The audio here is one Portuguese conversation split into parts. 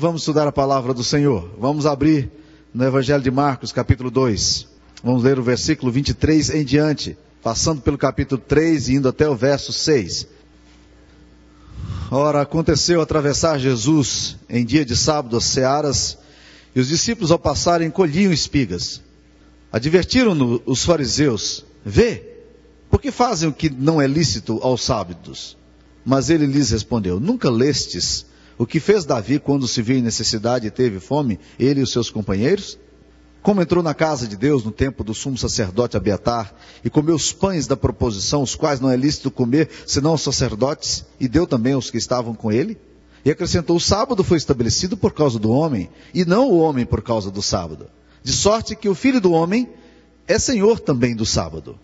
Vamos estudar a palavra do Senhor. Vamos abrir no Evangelho de Marcos, capítulo 2. Vamos ler o versículo 23 em diante, passando pelo capítulo 3 e indo até o verso 6. Ora, aconteceu atravessar Jesus em dia de sábado as searas, e os discípulos ao passarem colhiam espigas. Advertiram-no os fariseus: Vê, por que fazem o que não é lícito aos sábados? Mas ele lhes respondeu: Nunca lestes o que fez Davi quando se viu em necessidade e teve fome, ele e os seus companheiros? Como entrou na casa de Deus no tempo do sumo sacerdote Abiatar e comeu os pães da proposição, os quais não é lícito comer senão os sacerdotes, e deu também aos que estavam com ele? E acrescentou: O sábado foi estabelecido por causa do homem, e não o homem por causa do sábado. De sorte que o filho do homem é senhor também do sábado.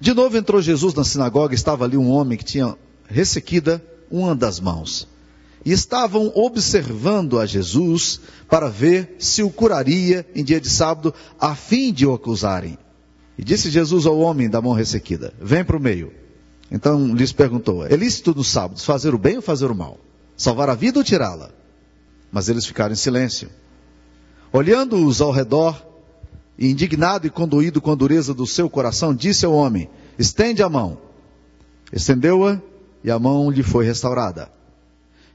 De novo entrou Jesus na sinagoga, estava ali um homem que tinha ressequida uma das mãos e estavam observando a Jesus para ver se o curaria em dia de sábado, a fim de o acusarem. E disse Jesus ao homem da mão ressequida: Vem para o meio. Então lhes perguntou: É lícito nos sábados fazer o bem ou fazer o mal? Salvar a vida ou tirá-la? Mas eles ficaram em silêncio. Olhando-os ao redor, indignado e conduído com a dureza do seu coração, disse ao homem: Estende a mão. Estendeu-a e a mão lhe foi restaurada.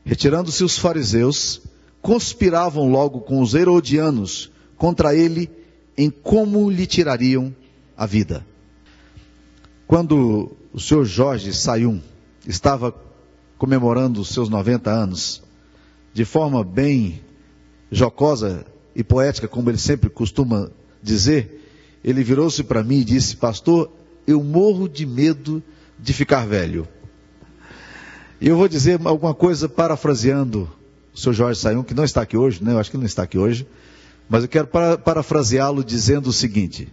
Retirando-se os fariseus, conspiravam logo com os herodianos contra ele em como lhe tirariam a vida. Quando o senhor Jorge Sayum estava comemorando os seus 90 anos, de forma bem jocosa e poética, como ele sempre costuma dizer, ele virou-se para mim e disse: Pastor, eu morro de medo de ficar velho. E eu vou dizer alguma coisa parafraseando o senhor Jorge Sayum, que não está aqui hoje, né? Eu acho que ele não está aqui hoje. Mas eu quero para, parafraseá-lo dizendo o seguinte,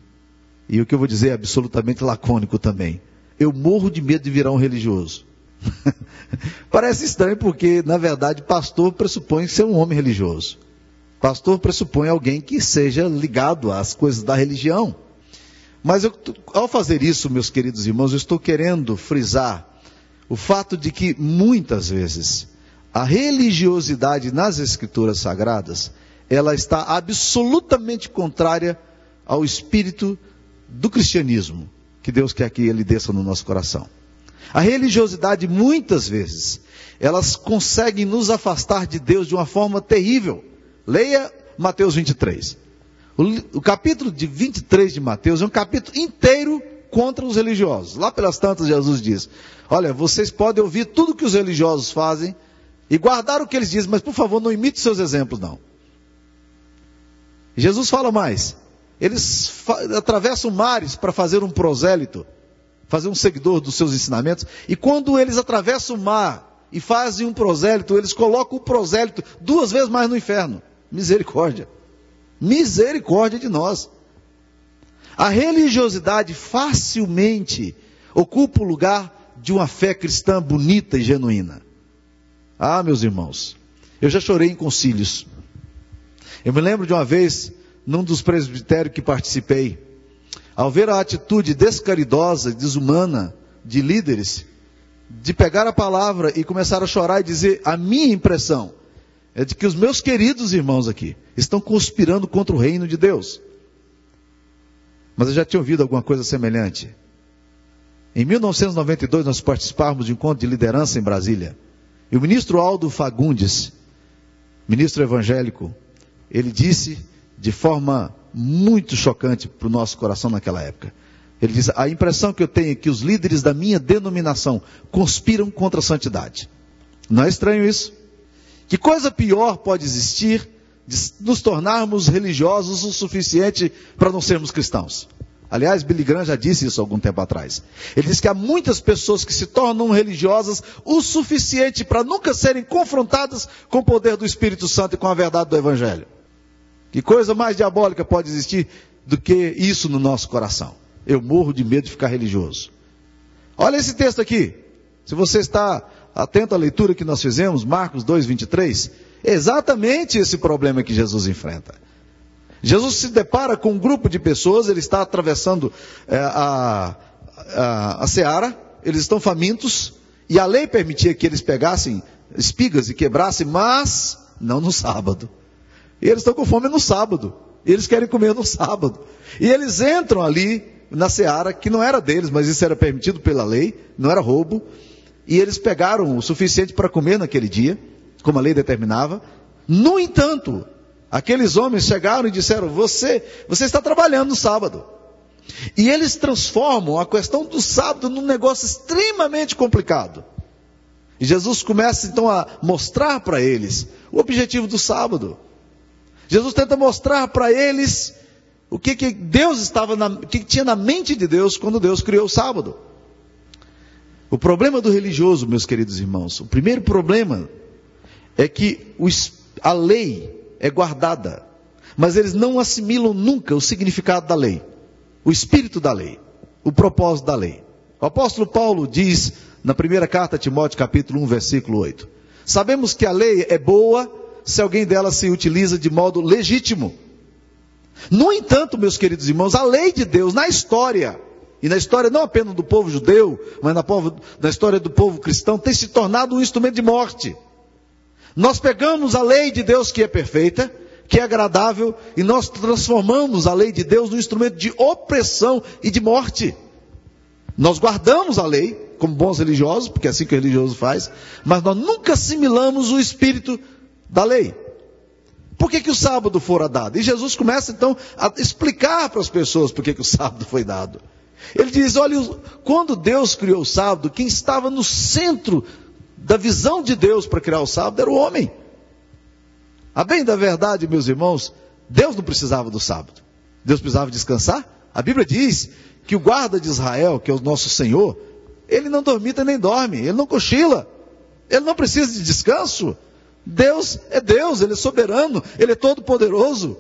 e o que eu vou dizer é absolutamente lacônico também. Eu morro de medo de virar um religioso. Parece estranho porque, na verdade, pastor pressupõe ser um homem religioso. Pastor pressupõe alguém que seja ligado às coisas da religião. Mas eu, ao fazer isso, meus queridos irmãos, eu estou querendo frisar o fato de que muitas vezes a religiosidade nas escrituras sagradas, ela está absolutamente contrária ao espírito do cristianismo que Deus quer que ele desça no nosso coração. A religiosidade muitas vezes, elas conseguem nos afastar de Deus de uma forma terrível. Leia Mateus 23. O, o capítulo de 23 de Mateus é um capítulo inteiro contra os religiosos. Lá pelas tantas, Jesus diz: Olha, vocês podem ouvir tudo que os religiosos fazem e guardar o que eles dizem, mas por favor, não imite seus exemplos, não. Jesus fala mais. Eles atravessam mares para fazer um prosélito, fazer um seguidor dos seus ensinamentos, e quando eles atravessam o mar e fazem um prosélito, eles colocam o prosélito duas vezes mais no inferno. Misericórdia. Misericórdia de nós. A religiosidade facilmente ocupa o lugar de uma fé cristã bonita e genuína. Ah, meus irmãos, eu já chorei em concílios. Eu me lembro de uma vez, num dos presbitérios que participei, ao ver a atitude descaridosa, desumana de líderes, de pegar a palavra e começar a chorar e dizer: a minha impressão é de que os meus queridos irmãos aqui estão conspirando contra o reino de Deus. Mas eu já tinha ouvido alguma coisa semelhante. Em 1992, nós participávamos de um encontro de liderança em Brasília. E o ministro Aldo Fagundes, ministro evangélico, ele disse de forma muito chocante para o nosso coração naquela época. Ele diz: A impressão que eu tenho é que os líderes da minha denominação conspiram contra a santidade. Não é estranho isso? Que coisa pior pode existir de nos tornarmos religiosos o suficiente para não sermos cristãos. Aliás, Billy Graham já disse isso algum tempo atrás. Ele diz que há muitas pessoas que se tornam religiosas o suficiente para nunca serem confrontadas com o poder do Espírito Santo e com a verdade do Evangelho. Que coisa mais diabólica pode existir do que isso no nosso coração? Eu morro de medo de ficar religioso. Olha esse texto aqui. Se você está atento à leitura que nós fizemos, Marcos 2, 23, exatamente esse problema que Jesus enfrenta. Jesus se depara com um grupo de pessoas, ele está atravessando é, a, a, a seara, eles estão famintos, e a lei permitia que eles pegassem espigas e quebrassem, mas não no sábado. E eles estão com fome no sábado. Eles querem comer no sábado. E eles entram ali na seara, que não era deles, mas isso era permitido pela lei, não era roubo. E eles pegaram o suficiente para comer naquele dia, como a lei determinava. No entanto, aqueles homens chegaram e disseram: Você, você está trabalhando no sábado. E eles transformam a questão do sábado num negócio extremamente complicado. E Jesus começa então a mostrar para eles o objetivo do sábado. Jesus tenta mostrar para eles o que, que Deus estava na, o que, tinha na mente de Deus quando Deus criou o sábado. O problema do religioso, meus queridos irmãos, o primeiro problema é que a lei é guardada, mas eles não assimilam nunca o significado da lei, o espírito da lei, o propósito da lei. O apóstolo Paulo diz na primeira carta a Timóteo, capítulo 1, versículo 8: Sabemos que a lei é boa se alguém dela se utiliza de modo legítimo. No entanto, meus queridos irmãos, a lei de Deus na história, e na história não apenas do povo judeu, mas na, povo, na história do povo cristão, tem se tornado um instrumento de morte. Nós pegamos a lei de Deus que é perfeita, que é agradável, e nós transformamos a lei de Deus num instrumento de opressão e de morte. Nós guardamos a lei, como bons religiosos, porque é assim que o religioso faz, mas nós nunca assimilamos o espírito da lei. Por que, que o sábado fora dado? E Jesus começa então a explicar para as pessoas por que, que o sábado foi dado. Ele diz: olha, quando Deus criou o sábado, quem estava no centro da visão de Deus para criar o sábado era o homem. A bem da verdade, meus irmãos, Deus não precisava do sábado. Deus precisava descansar. A Bíblia diz que o guarda de Israel, que é o nosso Senhor, ele não dormita nem dorme, ele não cochila, ele não precisa de descanso. Deus é Deus, Ele é soberano, Ele é todo poderoso.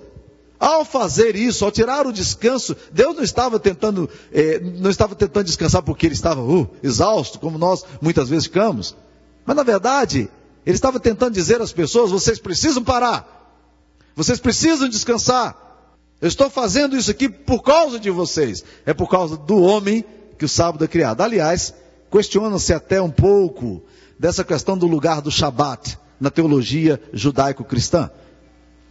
Ao fazer isso, ao tirar o descanso, Deus não estava tentando, eh, não estava tentando descansar porque Ele estava uh, exausto, como nós muitas vezes ficamos. Mas na verdade, Ele estava tentando dizer às pessoas: vocês precisam parar, vocês precisam descansar. Eu estou fazendo isso aqui por causa de vocês. É por causa do homem que o sábado é criado. Aliás, questiona-se até um pouco dessa questão do lugar do Shabat na teologia judaico-cristã.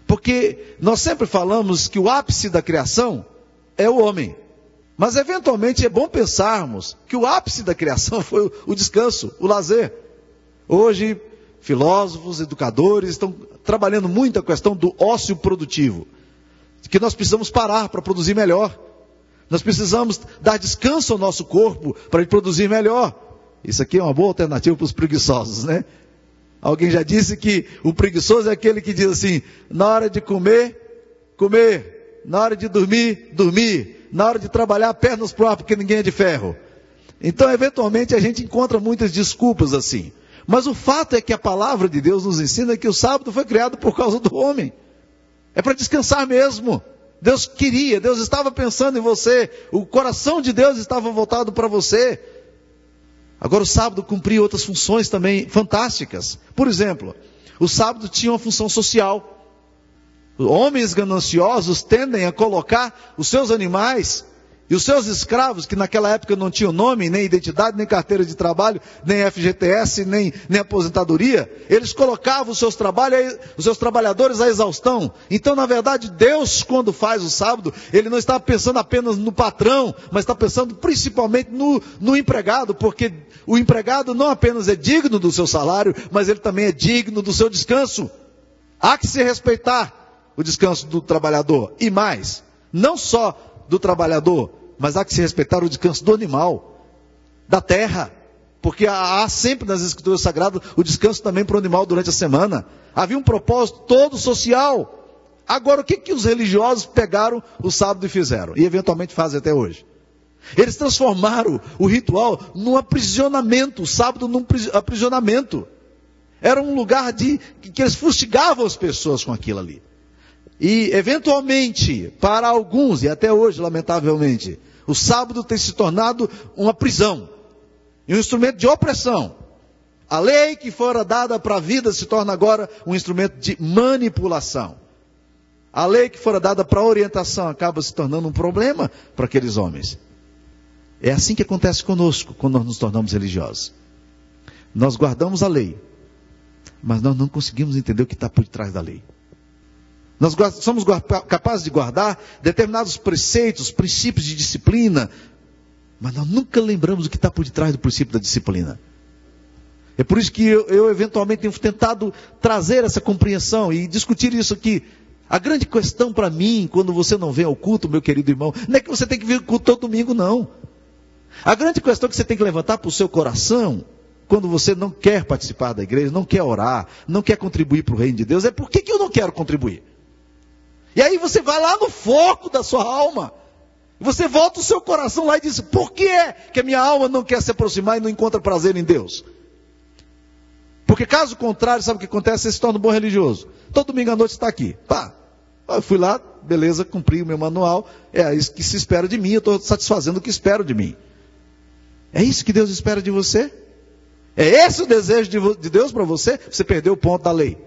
Porque nós sempre falamos que o ápice da criação é o homem. Mas eventualmente é bom pensarmos que o ápice da criação foi o descanso, o lazer. Hoje, filósofos, educadores estão trabalhando muito a questão do ócio produtivo. Que nós precisamos parar para produzir melhor. Nós precisamos dar descanso ao nosso corpo para ele produzir melhor. Isso aqui é uma boa alternativa para os preguiçosos, né? Alguém já disse que o preguiçoso é aquele que diz assim: na hora de comer, comer, na hora de dormir, dormir, na hora de trabalhar, pernas ar, porque ninguém é de ferro. Então, eventualmente, a gente encontra muitas desculpas assim. Mas o fato é que a palavra de Deus nos ensina que o sábado foi criado por causa do homem. É para descansar mesmo. Deus queria, Deus estava pensando em você, o coração de Deus estava voltado para você. Agora, o sábado cumpria outras funções também fantásticas. Por exemplo, o sábado tinha uma função social. Homens gananciosos tendem a colocar os seus animais e os seus escravos, que naquela época não tinham nome, nem identidade, nem carteira de trabalho, nem FGTS, nem, nem aposentadoria, eles colocavam os seus, os seus trabalhadores à exaustão. Então, na verdade, Deus, quando faz o sábado, Ele não está pensando apenas no patrão, mas está pensando principalmente no, no empregado, porque o empregado não apenas é digno do seu salário, mas ele também é digno do seu descanso. Há que se respeitar o descanso do trabalhador. E mais, não só do trabalhador, mas há que se respeitar o descanso do animal, da terra. Porque há sempre nas escrituras sagradas o descanso também para o animal durante a semana. Havia um propósito todo social. Agora, o que, que os religiosos pegaram o sábado e fizeram? E eventualmente fazem até hoje. Eles transformaram o ritual num aprisionamento, o sábado num aprisionamento. Era um lugar de que eles fustigavam as pessoas com aquilo ali. E, eventualmente, para alguns, e até hoje, lamentavelmente, o sábado tem se tornado uma prisão e um instrumento de opressão. A lei que fora dada para a vida se torna agora um instrumento de manipulação. A lei que fora dada para a orientação acaba se tornando um problema para aqueles homens. É assim que acontece conosco quando nós nos tornamos religiosos. Nós guardamos a lei, mas nós não conseguimos entender o que está por trás da lei. Nós somos capazes de guardar determinados preceitos, princípios de disciplina, mas nós nunca lembramos o que está por detrás do princípio da disciplina. É por isso que eu, eu, eventualmente tenho tentado trazer essa compreensão e discutir isso aqui. A grande questão para mim, quando você não vem ao culto, meu querido irmão, não é que você tem que vir ao culto todo domingo, não. A grande questão que você tem que levantar para o seu coração, quando você não quer participar da igreja, não quer orar, não quer contribuir para o reino de Deus, é por que, que eu não quero contribuir? E aí você vai lá no foco da sua alma. Você volta o seu coração lá e diz: por que é que a minha alma não quer se aproximar e não encontra prazer em Deus? Porque caso contrário, sabe o que acontece? Você se torna um bom religioso. Todo domingo à noite está aqui. Pá. Eu fui lá, beleza, cumpri o meu manual. É isso que se espera de mim, eu estou satisfazendo o que espero de mim. É isso que Deus espera de você? É esse o desejo de Deus para você? Você perdeu o ponto da lei.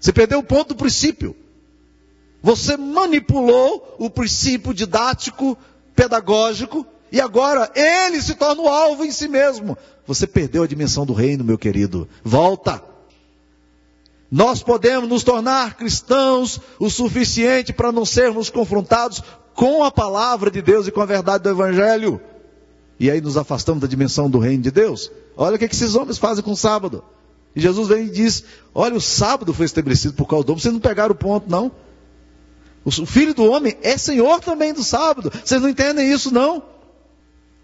Você perdeu o ponto do princípio. Você manipulou o princípio didático, pedagógico, e agora ele se torna o alvo em si mesmo. Você perdeu a dimensão do reino, meu querido. Volta. Nós podemos nos tornar cristãos o suficiente para não sermos confrontados com a palavra de Deus e com a verdade do Evangelho. E aí nos afastamos da dimensão do reino de Deus. Olha o que, esses homens fazem com o sábado. E Jesus vem e diz: Olha, o sábado foi estabelecido por causa do homem. Vocês não pegaram o ponto, não. O filho do homem é senhor também do sábado. Vocês não entendem isso, não?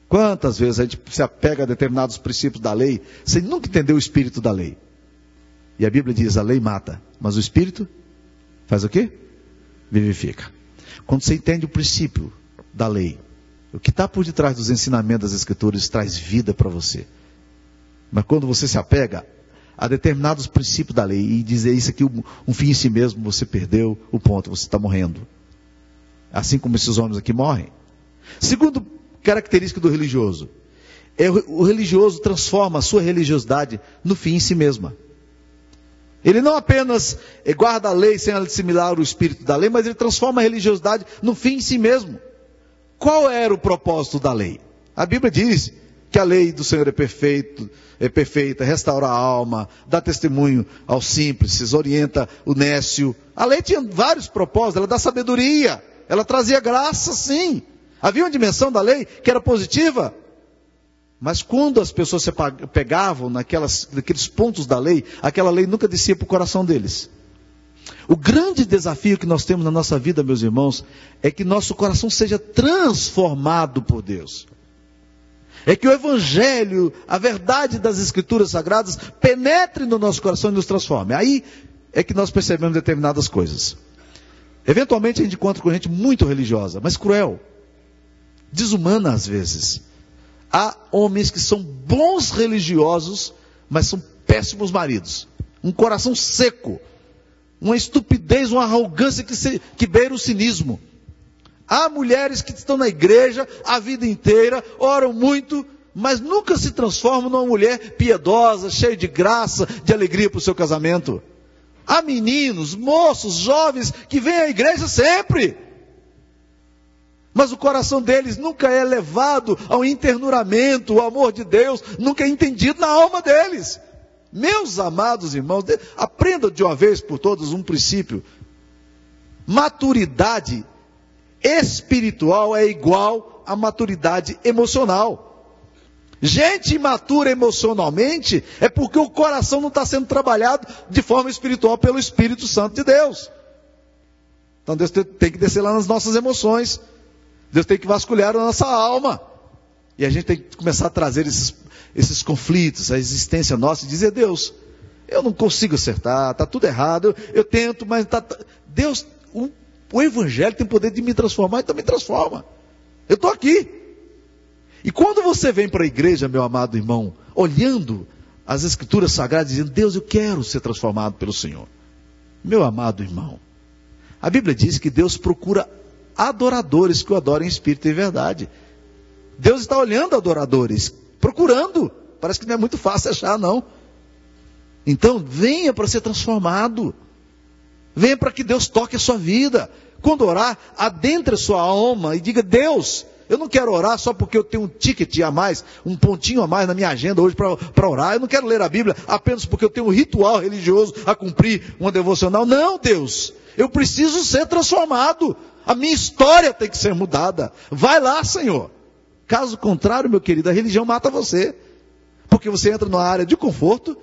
Quantas vezes a gente se apega a determinados princípios da lei sem nunca entender o espírito da lei? E a Bíblia diz: a lei mata, mas o espírito faz o quê? Vivifica. Quando você entende o princípio da lei, o que está por detrás dos ensinamentos das Escrituras traz vida para você. Mas quando você se apega a determinados princípios da lei e dizer isso aqui um fim em si mesmo, você perdeu o ponto, você está morrendo. Assim como esses homens aqui morrem. Segundo característica do religioso. É o religioso transforma a sua religiosidade no fim em si mesma. Ele não apenas guarda a lei sem assimilar o espírito da lei, mas ele transforma a religiosidade no fim em si mesmo. Qual era o propósito da lei? A Bíblia diz que a lei do Senhor é perfeito, é perfeita, restaura a alma, dá testemunho aos simples, orienta o nécio. A lei tinha vários propósitos, ela dá sabedoria, ela trazia graça, sim. Havia uma dimensão da lei que era positiva, mas quando as pessoas se pegavam naquelas, naqueles pontos da lei, aquela lei nunca descia para o coração deles. O grande desafio que nós temos na nossa vida, meus irmãos, é que nosso coração seja transformado por Deus. É que o Evangelho, a verdade das Escrituras Sagradas, penetre no nosso coração e nos transforme. Aí é que nós percebemos determinadas coisas. Eventualmente a gente encontra com gente muito religiosa, mas cruel desumana às vezes. Há homens que são bons religiosos, mas são péssimos maridos. Um coração seco, uma estupidez, uma arrogância que, se, que beira o cinismo. Há mulheres que estão na igreja a vida inteira, oram muito, mas nunca se transformam numa mulher piedosa, cheia de graça, de alegria para o seu casamento. Há meninos, moços, jovens que vêm à igreja sempre, mas o coração deles nunca é levado ao internuramento, o amor de Deus nunca é entendido na alma deles. Meus amados irmãos, aprendam de uma vez por todas um princípio. Maturidade espiritual é igual a maturidade emocional. Gente imatura emocionalmente é porque o coração não está sendo trabalhado de forma espiritual pelo Espírito Santo de Deus. Então Deus tem que descer lá nas nossas emoções. Deus tem que vasculhar a nossa alma. E a gente tem que começar a trazer esses, esses conflitos, a existência nossa e dizer, Deus, eu não consigo acertar, está tudo errado, eu, eu tento, mas tá, tá Deus, o, o Evangelho tem poder de me transformar, então me transforma. Eu estou aqui. E quando você vem para a igreja, meu amado irmão, olhando as Escrituras Sagradas, dizendo, Deus, eu quero ser transformado pelo Senhor. Meu amado irmão, a Bíblia diz que Deus procura adoradores que o adorem em espírito e verdade. Deus está olhando adoradores, procurando. Parece que não é muito fácil achar, não. Então, venha para ser transformado. Venha para que Deus toque a sua vida. Quando orar, adentre a sua alma e diga: Deus, Eu não quero orar só porque eu tenho um ticket a mais, um pontinho a mais na minha agenda hoje para orar. Eu não quero ler a Bíblia apenas porque eu tenho um ritual religioso a cumprir, uma devocional. Não, Deus. Eu preciso ser transformado. A minha história tem que ser mudada. Vai lá, Senhor. Caso contrário, meu querido, a religião mata você. Porque você entra numa área de conforto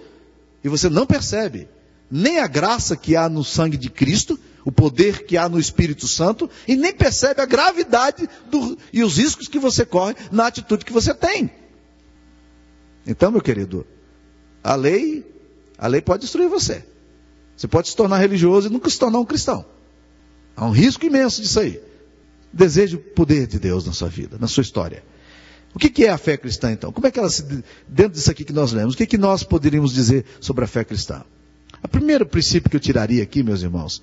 e você não percebe nem a graça que há no sangue de Cristo, o poder que há no Espírito Santo, e nem percebe a gravidade do, e os riscos que você corre na atitude que você tem. Então, meu querido, a lei, a lei pode destruir você. Você pode se tornar religioso e nunca se tornar um cristão. Há um risco imenso disso aí. Deseje o poder de Deus na sua vida, na sua história. O que é a fé cristã então? Como é que ela se, dentro disso aqui que nós lemos, o que, que nós poderíamos dizer sobre a fé cristã? O primeiro princípio que eu tiraria aqui, meus irmãos,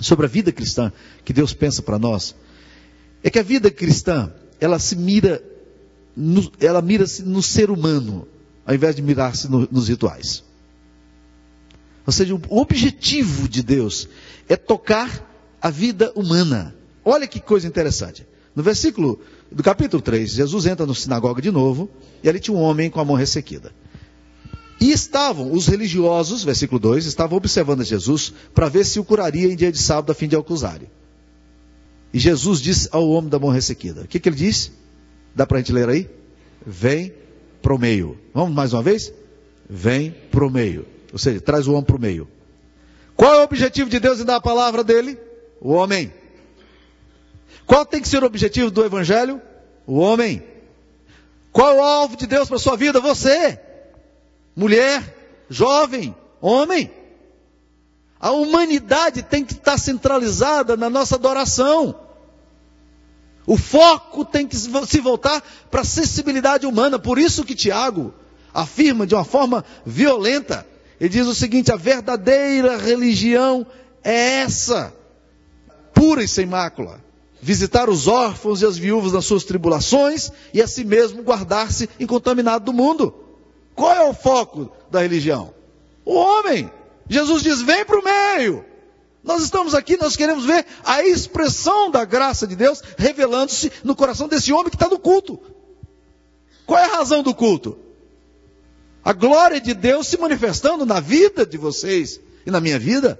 sobre a vida cristã que Deus pensa para nós, é que a vida cristã, ela se mira, no, ela mira-se no ser humano, ao invés de mirar-se no, nos rituais. Ou seja, o objetivo de Deus é tocar a vida humana. Olha que coisa interessante. No versículo do capítulo 3, Jesus entra na sinagoga de novo, e ali tinha um homem com a mão ressequida. E estavam os religiosos, versículo 2, estavam observando Jesus para ver se o curaria em dia de sábado a fim de acusar-lhe. E Jesus disse ao homem da mão ressequida: O que, que ele disse? Dá para a gente ler aí? Vem pro meio. Vamos mais uma vez? Vem pro meio. Ou seja, traz o homem pro meio. Qual é o objetivo de Deus em dar a palavra dele? O homem. Qual tem que ser o objetivo do Evangelho? O homem. Qual é o alvo de Deus para a sua vida? Você. Mulher, jovem, homem. A humanidade tem que estar centralizada na nossa adoração. O foco tem que se voltar para a sensibilidade humana. Por isso que Tiago afirma de uma forma violenta. Ele diz o seguinte: a verdadeira religião é essa, pura e sem mácula visitar os órfãos e as viúvas nas suas tribulações e a si mesmo guardar-se incontaminado do mundo. Qual é o foco da religião? O homem. Jesus diz: vem para o meio. Nós estamos aqui, nós queremos ver a expressão da graça de Deus revelando-se no coração desse homem que está no culto. Qual é a razão do culto? A glória de Deus se manifestando na vida de vocês e na minha vida.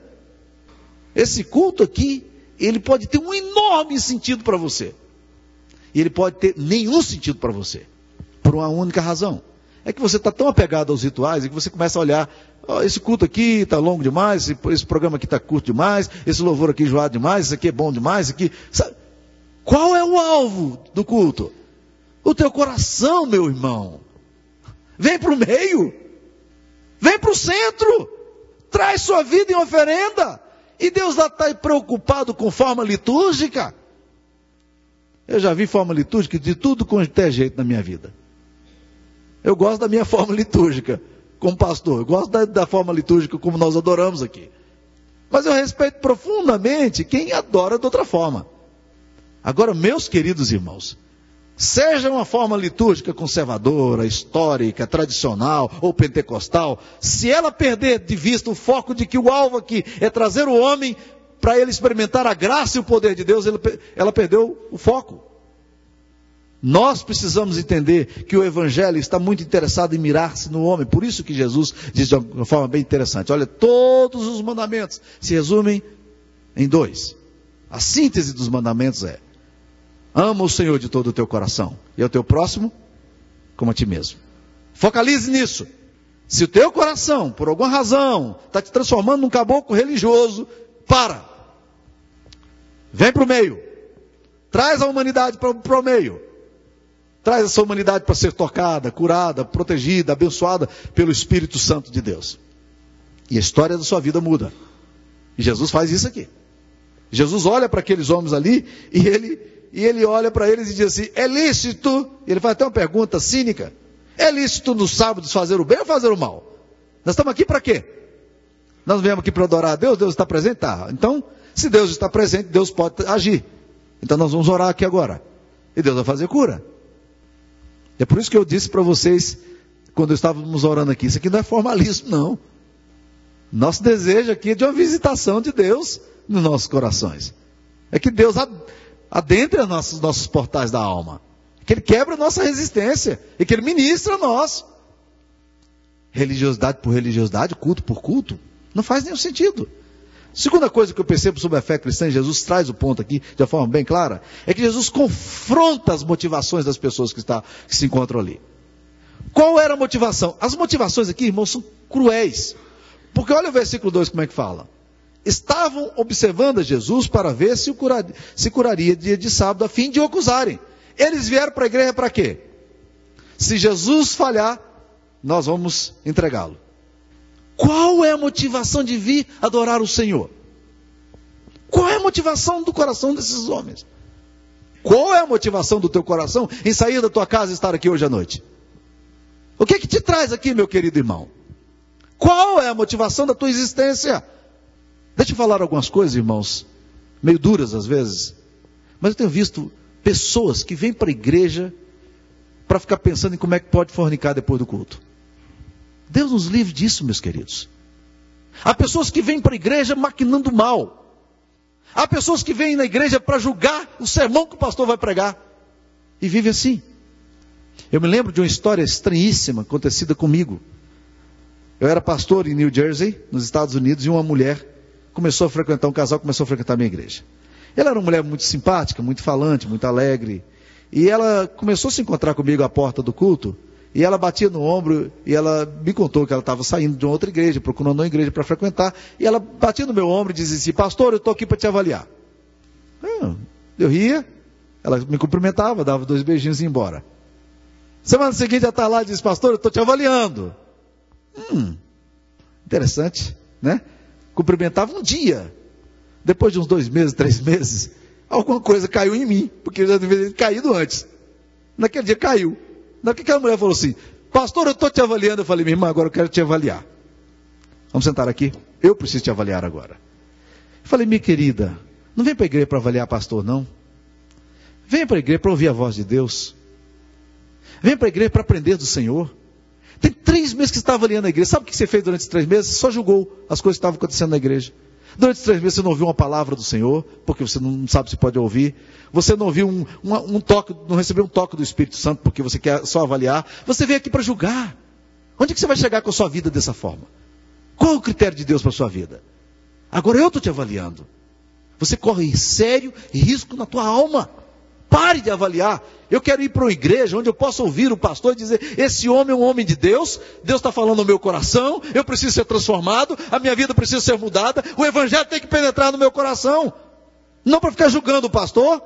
Esse culto aqui ele pode ter um enorme sentido para você. E ele pode ter nenhum sentido para você. Por uma única razão. É que você está tão apegado aos rituais e que você começa a olhar, oh, esse culto aqui está longo demais, esse, esse programa aqui está curto demais, esse louvor aqui enjoado demais, esse aqui é bom demais, aqui. Sabe? Qual é o alvo do culto? O teu coração, meu irmão. Vem para o meio. Vem para o centro. Traz sua vida em oferenda. E Deus está preocupado com forma litúrgica? Eu já vi forma litúrgica de tudo quanto é jeito na minha vida. Eu gosto da minha forma litúrgica como pastor. Eu gosto da, da forma litúrgica como nós adoramos aqui. Mas eu respeito profundamente quem adora de outra forma. Agora, meus queridos irmãos, Seja uma forma litúrgica conservadora, histórica, tradicional ou pentecostal, se ela perder de vista o foco de que o alvo aqui é trazer o homem para ele experimentar a graça e o poder de Deus, ela perdeu o foco. Nós precisamos entender que o Evangelho está muito interessado em mirar-se no homem. Por isso que Jesus diz de uma forma bem interessante: olha, todos os mandamentos se resumem em dois. A síntese dos mandamentos é: Ama o Senhor de todo o teu coração. E ao teu próximo, como a ti mesmo. Focalize nisso. Se o teu coração, por alguma razão, está te transformando num caboclo religioso, para. Vem para o meio. Traz a humanidade para o meio. Traz essa humanidade para ser tocada, curada, protegida, abençoada pelo Espírito Santo de Deus. E a história da sua vida muda. E Jesus faz isso aqui. Jesus olha para aqueles homens ali e ele e ele olha para eles e diz assim: é lícito? Ele faz até uma pergunta cínica: é lícito no sábado fazer o bem ou fazer o mal? Nós estamos aqui para quê? Nós viemos aqui para adorar a Deus, Deus está presente? Tá. Então, se Deus está presente, Deus pode agir. Então nós vamos orar aqui agora. E Deus vai fazer cura. É por isso que eu disse para vocês, quando estávamos orando aqui, isso aqui não é formalismo, não. Nosso desejo aqui é de uma visitação de Deus nos nossos corações. É que Deus adentre os nossos, nossos portais da alma. Que Ele quebra a nossa resistência e que Ele ministra a nós. Religiosidade por religiosidade, culto por culto, não faz nenhum sentido. Segunda coisa que eu percebo sobre a fé cristã, e Jesus traz o ponto aqui de uma forma bem clara, é que Jesus confronta as motivações das pessoas que, está, que se encontram ali. Qual era a motivação? As motivações aqui, irmãos, são cruéis. Porque olha o versículo 2 como é que fala. Estavam observando Jesus para ver se, curaria, se curaria dia de sábado a fim de o acusarem. Eles vieram para a igreja para quê? Se Jesus falhar, nós vamos entregá-lo. Qual é a motivação de vir adorar o Senhor? Qual é a motivação do coração desses homens? Qual é a motivação do teu coração em sair da tua casa e estar aqui hoje à noite? O que é que te traz aqui, meu querido irmão? Qual é a motivação da tua existência? Deixa eu falar algumas coisas, irmãos, meio duras às vezes, mas eu tenho visto pessoas que vêm para a igreja para ficar pensando em como é que pode fornicar depois do culto. Deus nos livre disso, meus queridos. Há pessoas que vêm para a igreja maquinando mal. Há pessoas que vêm na igreja para julgar o sermão que o pastor vai pregar. E vive assim. Eu me lembro de uma história estranhíssima acontecida comigo. Eu era pastor em New Jersey, nos Estados Unidos, e uma mulher começou a frequentar, um casal começou a frequentar a minha igreja. Ela era uma mulher muito simpática, muito falante, muito alegre. E ela começou a se encontrar comigo à porta do culto. E ela batia no ombro e ela me contou que ela estava saindo de uma outra igreja, procurando uma igreja para frequentar. E ela batia no meu ombro e dizia assim: Pastor, eu estou aqui para te avaliar. Eu ria, ela me cumprimentava, dava dois beijinhos e ia embora. Semana seguinte ela está lá e diz: Pastor, eu estou te avaliando. Hum, interessante, né? Cumprimentava um dia. Depois de uns dois meses, três meses, alguma coisa caiu em mim, porque eu já devia ter caído antes. Naquele dia caiu. Naquela aquela mulher falou assim: Pastor, eu estou te avaliando. Eu falei: Minha irmã, agora eu quero te avaliar. Vamos sentar aqui? Eu preciso te avaliar agora. Eu falei: Minha querida, não vem para a igreja para avaliar pastor, não. Vem para a igreja para ouvir a voz de Deus. Vem para a igreja para aprender do Senhor. Tem três meses que você está avaliando a igreja. Sabe o que você fez durante esses três meses? Só julgou as coisas que estavam acontecendo na igreja. Durante três meses você não ouviu uma palavra do Senhor, porque você não sabe se pode ouvir. Você não ouviu um, um, um toque, não recebeu um toque do Espírito Santo, porque você quer só avaliar. Você veio aqui para julgar. Onde é que você vai chegar com a sua vida dessa forma? Qual é o critério de Deus para a sua vida? Agora eu estou te avaliando. Você corre sério risco na tua alma. Pare de avaliar. Eu quero ir para uma igreja onde eu possa ouvir o pastor e dizer: esse homem é um homem de Deus, Deus está falando no meu coração, eu preciso ser transformado, a minha vida precisa ser mudada, o evangelho tem que penetrar no meu coração. Não para ficar julgando o pastor,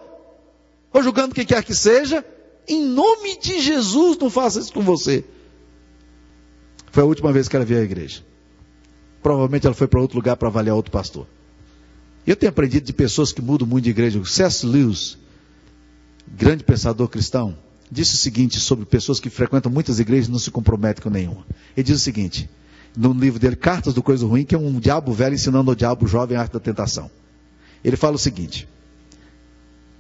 ou julgando quem quer que seja. Em nome de Jesus, não faça isso com você. Foi a última vez que ela veio à igreja. Provavelmente ela foi para outro lugar para avaliar outro pastor. Eu tenho aprendido de pessoas que mudam muito de igreja. O C.S. Lewis, grande pensador cristão, disse o seguinte sobre pessoas que frequentam muitas igrejas e não se comprometem com nenhuma. Ele diz o seguinte, no livro dele, Cartas do Coisa Ruim, que é um diabo velho ensinando ao diabo jovem a arte da tentação. Ele fala o seguinte: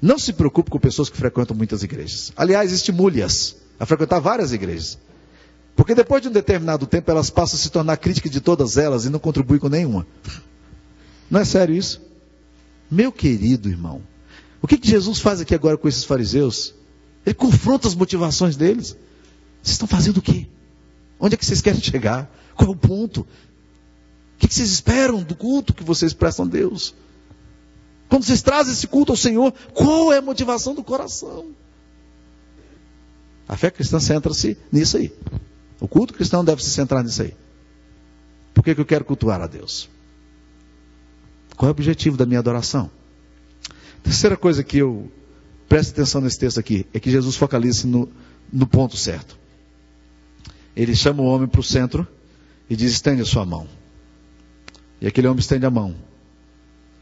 não se preocupe com pessoas que frequentam muitas igrejas. Aliás, estimule-as a frequentar várias igrejas. Porque depois de um determinado tempo elas passam a se tornar críticas de todas elas e não contribuem com nenhuma. Não é sério isso? Meu querido irmão, o que, que Jesus faz aqui agora com esses fariseus? Ele confronta as motivações deles. Vocês estão fazendo o quê? Onde é que vocês querem chegar? Qual é o ponto? O que, que vocês esperam do culto que vocês prestam a Deus? Quando vocês trazem esse culto ao Senhor, qual é a motivação do coração? A fé cristã centra-se nisso aí. O culto cristão deve se centrar nisso aí. Por que, que eu quero cultuar a Deus? Qual é o objetivo da minha adoração? Terceira coisa que eu preste atenção nesse texto aqui é que Jesus focaliza no, no ponto certo. Ele chama o homem para o centro e diz: estende a sua mão. E aquele homem estende a mão.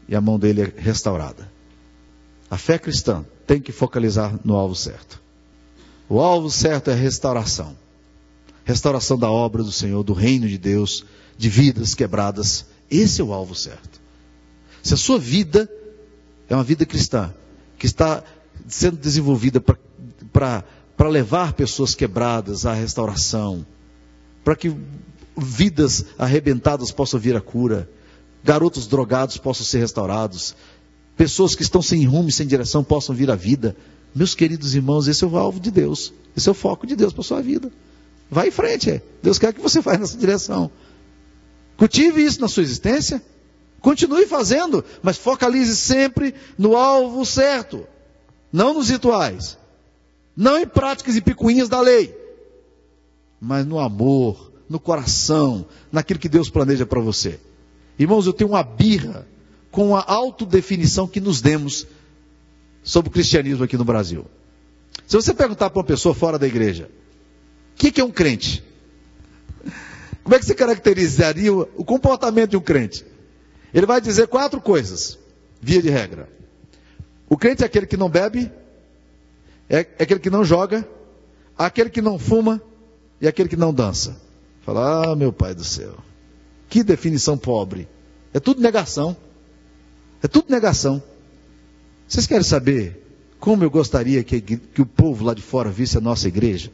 E a mão dele é restaurada. A fé cristã tem que focalizar no alvo certo. O alvo certo é a restauração. Restauração da obra do Senhor, do reino de Deus, de vidas quebradas. Esse é o alvo certo. Se a sua vida é uma vida cristã que está sendo desenvolvida para levar pessoas quebradas à restauração, para que vidas arrebentadas possam vir à cura, garotos drogados possam ser restaurados, pessoas que estão sem rumo e sem direção possam vir à vida. Meus queridos irmãos, esse é o alvo de Deus, esse é o foco de Deus para a sua vida. Vai em frente, é. Deus quer que você vá nessa direção. Cultive isso na sua existência, continue fazendo, mas focalize sempre no alvo certo, não nos rituais, não em práticas e picuinhas da lei, mas no amor, no coração, naquilo que Deus planeja para você. Irmãos, eu tenho uma birra com a autodefinição que nos demos sobre o cristianismo aqui no Brasil. Se você perguntar para uma pessoa fora da igreja, o que, que é um crente? Como é que você caracterizaria o comportamento de um crente? Ele vai dizer quatro coisas, via de regra. O crente é aquele que não bebe, é, é aquele que não joga, aquele que não fuma e aquele que não dança. Fala, ah, meu pai do céu, que definição pobre. É tudo negação. É tudo negação. Vocês querem saber como eu gostaria que, que o povo lá de fora visse a nossa igreja?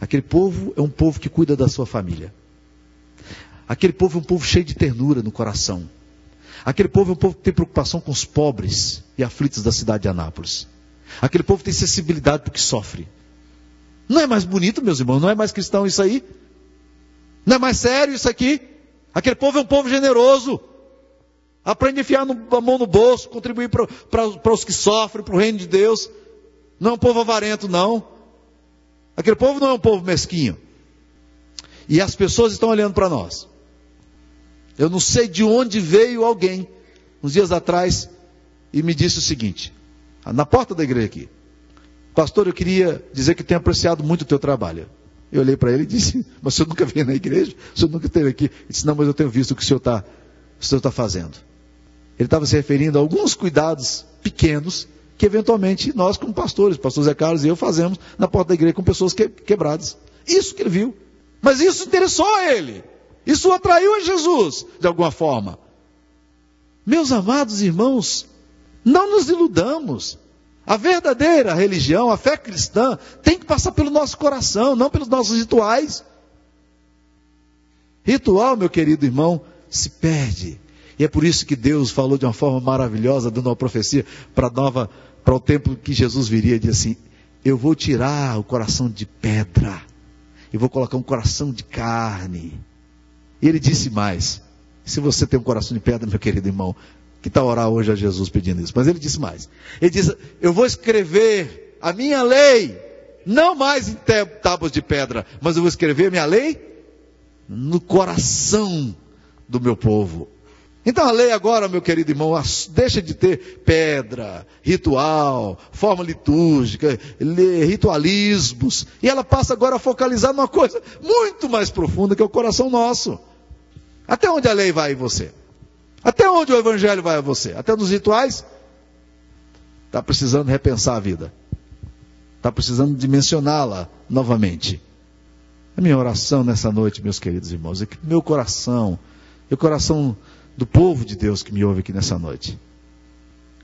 Aquele povo é um povo que cuida da sua família. Aquele povo é um povo cheio de ternura no coração. Aquele povo é um povo que tem preocupação com os pobres e aflitos da cidade de Anápolis. Aquele povo tem sensibilidade porque sofre. Não é mais bonito, meus irmãos? Não é mais cristão isso aí? Não é mais sério isso aqui? Aquele povo é um povo generoso. Aprende a enfiar a mão no bolso, contribuir para os que sofrem, para o reino de Deus. Não é um povo avarento, não. Aquele povo não é um povo mesquinho. E as pessoas estão olhando para nós. Eu não sei de onde veio alguém, uns dias atrás, e me disse o seguinte: na porta da igreja aqui, pastor, eu queria dizer que tenho apreciado muito o teu trabalho. Eu olhei para ele e disse: Mas o senhor nunca veio na igreja? O senhor nunca esteve aqui? Ele disse: Não, mas eu tenho visto o que o senhor está tá fazendo. Ele estava se referindo a alguns cuidados pequenos que eventualmente nós, como pastores, pastor Zé Carlos e eu, fazemos na porta da igreja com pessoas que, quebradas. Isso que ele viu. Mas isso interessou a ele. Isso atraiu a Jesus, de alguma forma. Meus amados irmãos, não nos iludamos. A verdadeira religião, a fé cristã, tem que passar pelo nosso coração, não pelos nossos rituais. Ritual, meu querido irmão, se perde e é por isso que Deus falou de uma forma maravilhosa, dando uma profecia para nova, para o tempo que Jesus viria, diz assim: Eu vou tirar o coração de pedra e vou colocar um coração de carne. E ele disse mais: Se você tem um coração de pedra, meu querido irmão, que tal orar hoje a Jesus pedindo isso? Mas ele disse mais: Ele disse: Eu vou escrever a minha lei, não mais em tábuas de pedra, mas eu vou escrever a minha lei no coração do meu povo. Então a lei agora, meu querido irmão, deixa de ter pedra, ritual, forma litúrgica, ritualismos, e ela passa agora a focalizar numa coisa muito mais profunda que é o coração nosso. Até onde a lei vai em você? Até onde o evangelho vai a você? Até nos rituais? Está precisando repensar a vida. Está precisando dimensioná-la novamente. A minha oração nessa noite, meus queridos irmãos, é que meu coração, meu coração do povo de Deus que me ouve aqui nessa noite.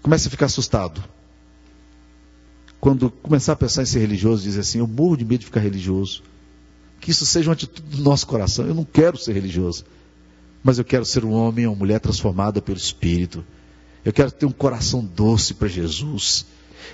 Comece a ficar assustado. Quando começar a pensar em ser religioso, dizer assim: Eu morro de medo de ficar religioso. Que isso seja uma atitude do nosso coração. Eu não quero ser religioso, mas eu quero ser um homem ou uma mulher transformada pelo Espírito. Eu quero ter um coração doce para Jesus.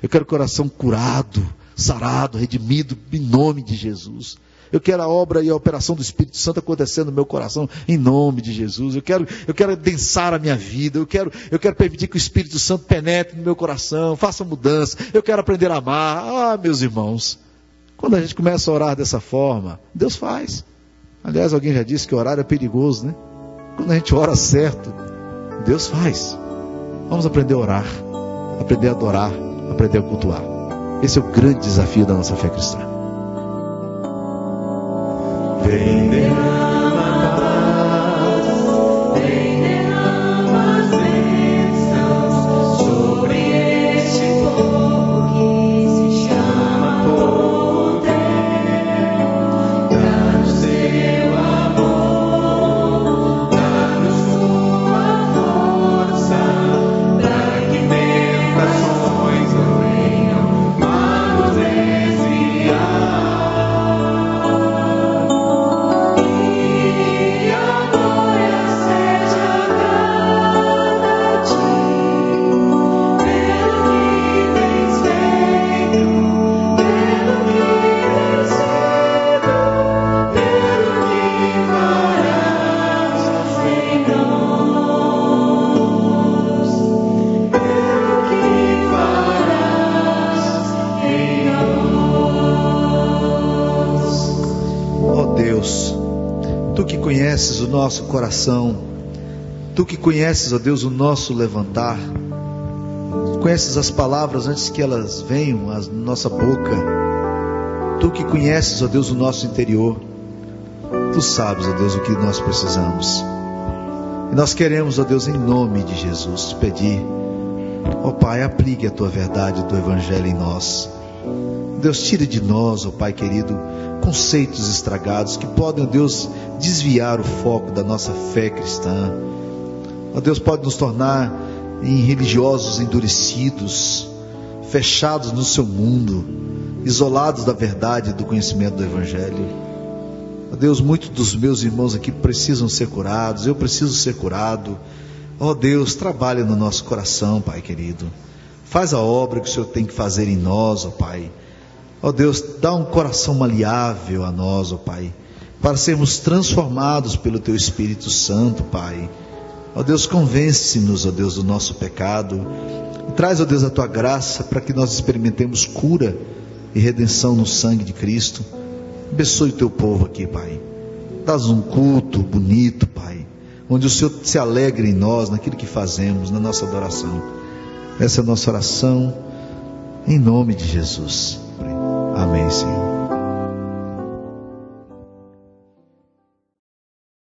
Eu quero um coração curado, sarado, redimido em nome de Jesus. Eu quero a obra e a operação do Espírito Santo acontecendo no meu coração, em nome de Jesus. Eu quero, eu quero adensar a minha vida. Eu quero, eu quero permitir que o Espírito Santo penetre no meu coração, faça mudança. Eu quero aprender a amar. Ah, meus irmãos, quando a gente começa a orar dessa forma, Deus faz. Aliás, alguém já disse que orar é perigoso, né? Quando a gente ora certo, Deus faz. Vamos aprender a orar, aprender a adorar, aprender a cultuar. Esse é o grande desafio da nossa fé cristã. Vem nosso coração, Tu que conheces, ó Deus, o nosso levantar, conheces as palavras antes que elas venham à nossa boca, Tu que conheces, ó Deus, o nosso interior, Tu sabes, ó Deus, o que nós precisamos. E nós queremos, ó Deus, em nome de Jesus, te pedir, ó Pai, aplique a tua verdade do Evangelho em nós. Deus, tire de nós, ó Pai querido, conceitos estragados que podem, ó Deus, desviar o foco da nossa fé cristã. Ó Deus, pode nos tornar em religiosos endurecidos, fechados no seu mundo, isolados da verdade e do conhecimento do Evangelho. Ó Deus, muitos dos meus irmãos aqui precisam ser curados, eu preciso ser curado. Ó Deus, trabalha no nosso coração, Pai querido. Faz a obra que o Senhor tem que fazer em nós, ó Pai. Ó Deus, dá um coração maleável a nós, ó Pai, para sermos transformados pelo Teu Espírito Santo, Pai. Ó Deus, convence-nos, ó Deus, do nosso pecado. Traz, ó Deus, a Tua graça para que nós experimentemos cura e redenção no sangue de Cristo. Abençoe o Teu povo aqui, Pai. Dás um culto bonito, Pai, onde o Senhor se alegre em nós, naquilo que fazemos, na nossa adoração. Essa é a nossa oração, em nome de Jesus. Amém, Senhor.